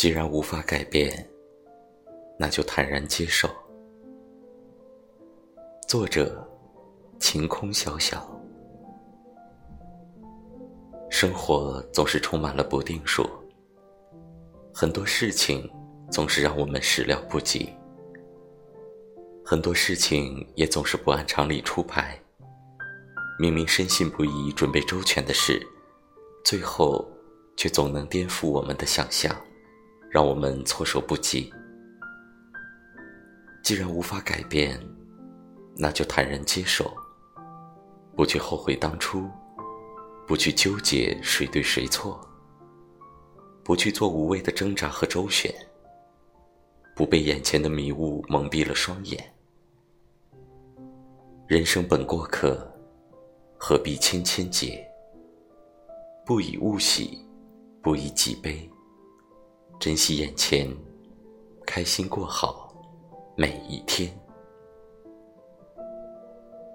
既然无法改变，那就坦然接受。作者：晴空小小。生活总是充满了不定数，很多事情总是让我们始料不及，很多事情也总是不按常理出牌。明明深信不疑、准备周全的事，最后却总能颠覆我们的想象。让我们措手不及。既然无法改变，那就坦然接受，不去后悔当初，不去纠结谁对谁错，不去做无谓的挣扎和周旋，不被眼前的迷雾蒙蔽了双眼。人生本过客，何必千千结？不以物喜，不以己悲。珍惜眼前，开心过好每一天。